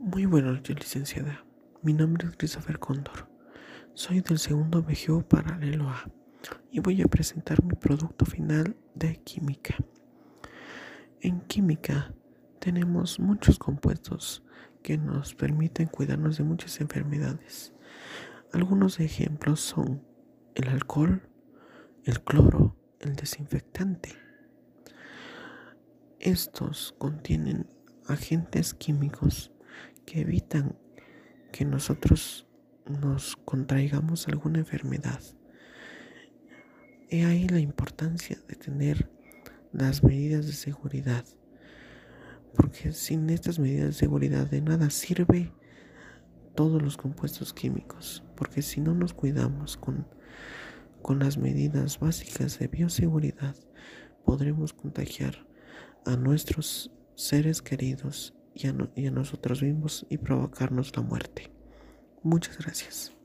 Muy buenas noches, licenciada. Mi nombre es Christopher Cóndor. Soy del segundo BGO paralelo A y voy a presentar mi producto final de química. En química tenemos muchos compuestos que nos permiten cuidarnos de muchas enfermedades. Algunos ejemplos son el alcohol, el cloro, el desinfectante. Estos contienen agentes químicos que evitan que nosotros nos contraigamos alguna enfermedad. He ahí la importancia de tener las medidas de seguridad, porque sin estas medidas de seguridad de nada sirve todos los compuestos químicos, porque si no nos cuidamos con, con las medidas básicas de bioseguridad, podremos contagiar a nuestros seres queridos y a, nosotros mismos y provocarnos la muerte. Muchas gracias.